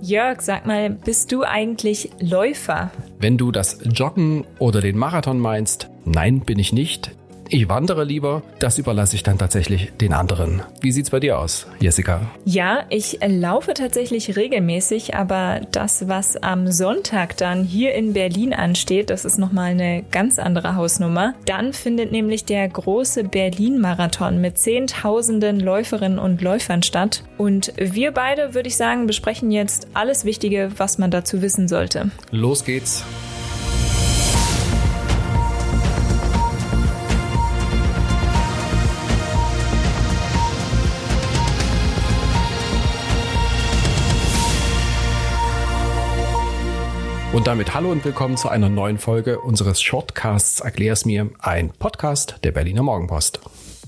Jörg, sag mal, bist du eigentlich Läufer? Wenn du das Joggen oder den Marathon meinst, nein, bin ich nicht. Ich wandere lieber, das überlasse ich dann tatsächlich den anderen. Wie sieht's bei dir aus, Jessica? Ja, ich laufe tatsächlich regelmäßig, aber das, was am Sonntag dann hier in Berlin ansteht, das ist nochmal eine ganz andere Hausnummer. Dann findet nämlich der große Berlin-Marathon mit Zehntausenden Läuferinnen und Läufern statt. Und wir beide, würde ich sagen, besprechen jetzt alles Wichtige, was man dazu wissen sollte. Los geht's. Und damit hallo und willkommen zu einer neuen Folge unseres Shortcasts Erklär's mir, ein Podcast der Berliner Morgenpost.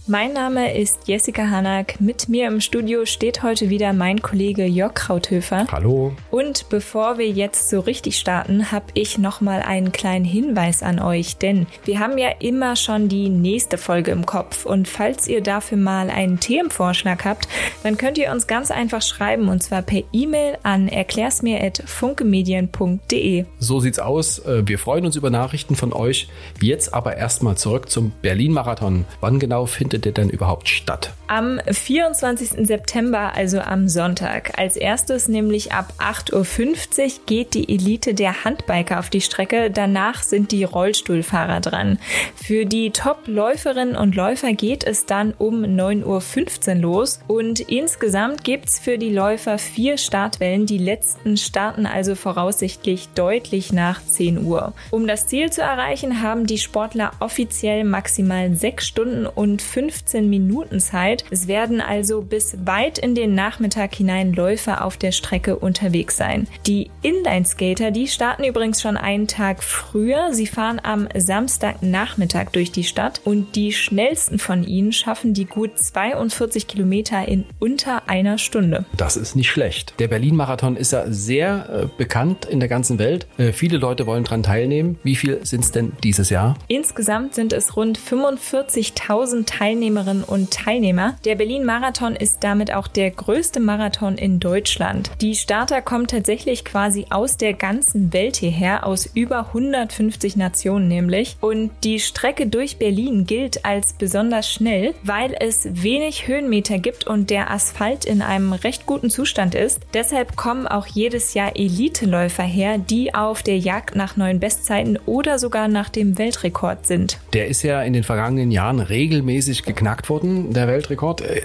Mein Name ist Jessica Hanak. Mit mir im Studio steht heute wieder mein Kollege Jörg Krauthöfer. Hallo. Und bevor wir jetzt so richtig starten, habe ich noch mal einen kleinen Hinweis an euch, denn wir haben ja immer schon die nächste Folge im Kopf und falls ihr dafür mal einen Themenvorschlag habt, dann könnt ihr uns ganz einfach schreiben und zwar per E-Mail an erklärsmir@funkemedien.de. So sieht's aus. Äh, wir freuen uns über Nachrichten von euch. Jetzt aber erstmal zurück zum Berlin Marathon. Wann genau findet findet der denn überhaupt statt? Am 24. September, also am Sonntag. Als erstes, nämlich ab 8.50 Uhr, geht die Elite der Handbiker auf die Strecke. Danach sind die Rollstuhlfahrer dran. Für die Top-Läuferinnen und Läufer geht es dann um 9.15 Uhr los. Und insgesamt gibt es für die Läufer vier Startwellen. Die letzten starten also voraussichtlich deutlich nach 10 Uhr. Um das Ziel zu erreichen, haben die Sportler offiziell maximal 6 Stunden und 5 15 Minuten Zeit. Es werden also bis weit in den Nachmittag hinein Läufer auf der Strecke unterwegs sein. Die Inline-Skater, die starten übrigens schon einen Tag früher. Sie fahren am Samstagnachmittag durch die Stadt und die schnellsten von ihnen schaffen die gut 42 Kilometer in unter einer Stunde. Das ist nicht schlecht. Der Berlin-Marathon ist ja sehr äh, bekannt in der ganzen Welt. Äh, viele Leute wollen daran teilnehmen. Wie viel sind es denn dieses Jahr? Insgesamt sind es rund 45.000 Teilnehmer Teilnehmerinnen und Teilnehmer. Der Berlin-Marathon ist damit auch der größte Marathon in Deutschland. Die Starter kommen tatsächlich quasi aus der ganzen Welt hierher, aus über 150 Nationen nämlich. Und die Strecke durch Berlin gilt als besonders schnell, weil es wenig Höhenmeter gibt und der Asphalt in einem recht guten Zustand ist. Deshalb kommen auch jedes Jahr Eliteläufer her, die auf der Jagd nach neuen Bestzeiten oder sogar nach dem Weltrekord sind. Der ist ja in den vergangenen Jahren regelmäßig geknackt worden, der Weltrekord. Äh,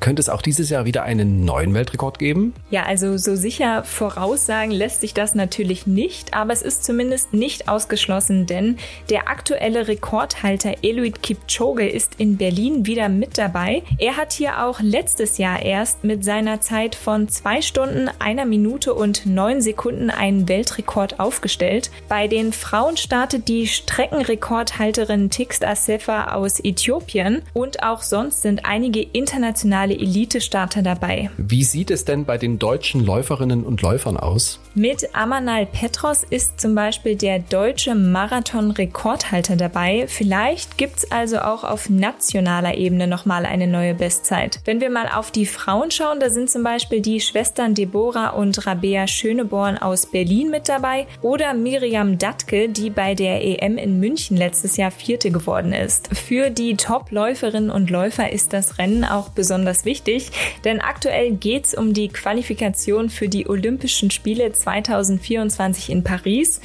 könnte es auch dieses Jahr wieder einen neuen Weltrekord geben? Ja, also so sicher voraussagen lässt sich das natürlich nicht, aber es ist zumindest nicht ausgeschlossen, denn der aktuelle Rekordhalter Eluid Kipchoge ist in Berlin wieder mit dabei. Er hat hier auch letztes Jahr erst mit seiner Zeit von zwei Stunden, einer Minute und neun Sekunden einen Weltrekord aufgestellt. Bei den Frauen startet die Streckenrekordhalterin Tix Asefa aus Äthiopien und auch sonst sind einige internationale Elite-Starter dabei. Wie sieht es denn bei den deutschen Läuferinnen und Läufern aus? Mit Amanal Petros ist zum Beispiel der deutsche Marathon-Rekordhalter dabei. Vielleicht gibt es also auch auf nationaler Ebene nochmal eine neue Bestzeit. Wenn wir mal auf die Frauen schauen, da sind zum Beispiel die Schwestern Deborah und Rabea Schöneborn aus Berlin mit dabei oder Miriam Dattke, die bei der EM in München letztes Jahr Vierte geworden ist. Für die Top-Läuferinnen Läuferinnen und Läufer ist das Rennen auch besonders wichtig, denn aktuell geht es um die Qualifikation für die Olympischen Spiele 2024 in Paris.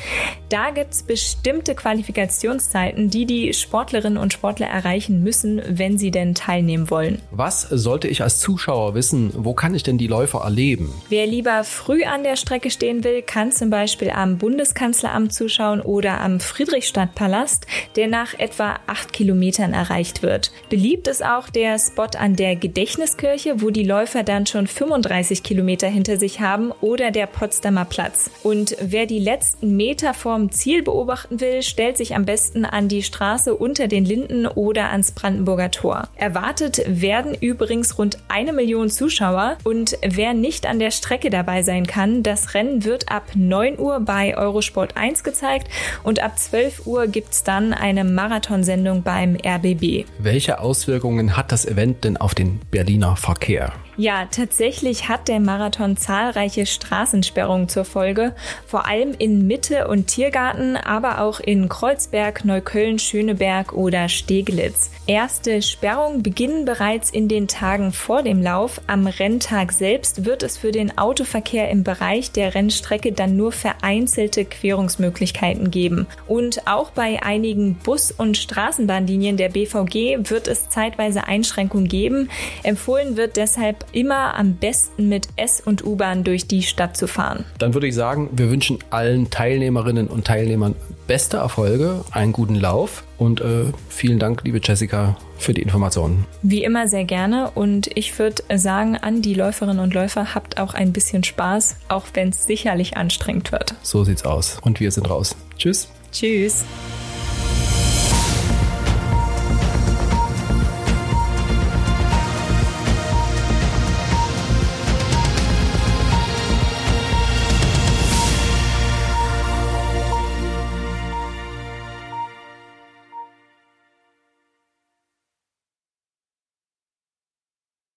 Da gibt es bestimmte Qualifikationszeiten, die die Sportlerinnen und Sportler erreichen müssen, wenn sie denn teilnehmen wollen. Was sollte ich als Zuschauer wissen? Wo kann ich denn die Läufer erleben? Wer lieber früh an der Strecke stehen will, kann zum Beispiel am Bundeskanzleramt zuschauen oder am Friedrichstadtpalast, der nach etwa acht Kilometern erreicht wird. Beliebt ist auch der Spot an der Gedächtniskirche, wo die Läufer dann schon 35 Kilometer hinter sich haben, oder der Potsdamer Platz. Und wer die letzten Meter vorm Ziel beobachten will, stellt sich am besten an die Straße unter den Linden oder ans Brandenburger Tor. Erwartet werden übrigens rund eine Million Zuschauer und wer nicht an der Strecke dabei sein kann, das Rennen wird ab 9 Uhr bei Eurosport 1 gezeigt und ab 12 Uhr gibt's dann eine Marathonsendung beim RBB. Welche Auswirkungen hat das Event denn auf den Berliner Verkehr? Ja, tatsächlich hat der Marathon zahlreiche Straßensperrungen zur Folge, vor allem in Mitte und Tiergarten, aber auch in Kreuzberg, Neukölln, Schöneberg oder Steglitz. Erste Sperrungen beginnen bereits in den Tagen vor dem Lauf. Am Renntag selbst wird es für den Autoverkehr im Bereich der Rennstrecke dann nur vereinzelte Querungsmöglichkeiten geben. Und auch bei einigen Bus- und Straßenbahnlinien der BVG wird es zeitweise Einschränkungen geben. Empfohlen wird deshalb immer am besten mit S- und U-Bahn durch die Stadt zu fahren. Dann würde ich sagen, wir wünschen allen Teilnehmerinnen und Teilnehmern beste Erfolge, einen guten Lauf und äh, vielen Dank, liebe Jessica, für die Informationen. Wie immer sehr gerne und ich würde sagen an die Läuferinnen und Läufer, habt auch ein bisschen Spaß, auch wenn es sicherlich anstrengend wird. So sieht's aus und wir sind raus. Tschüss. Tschüss.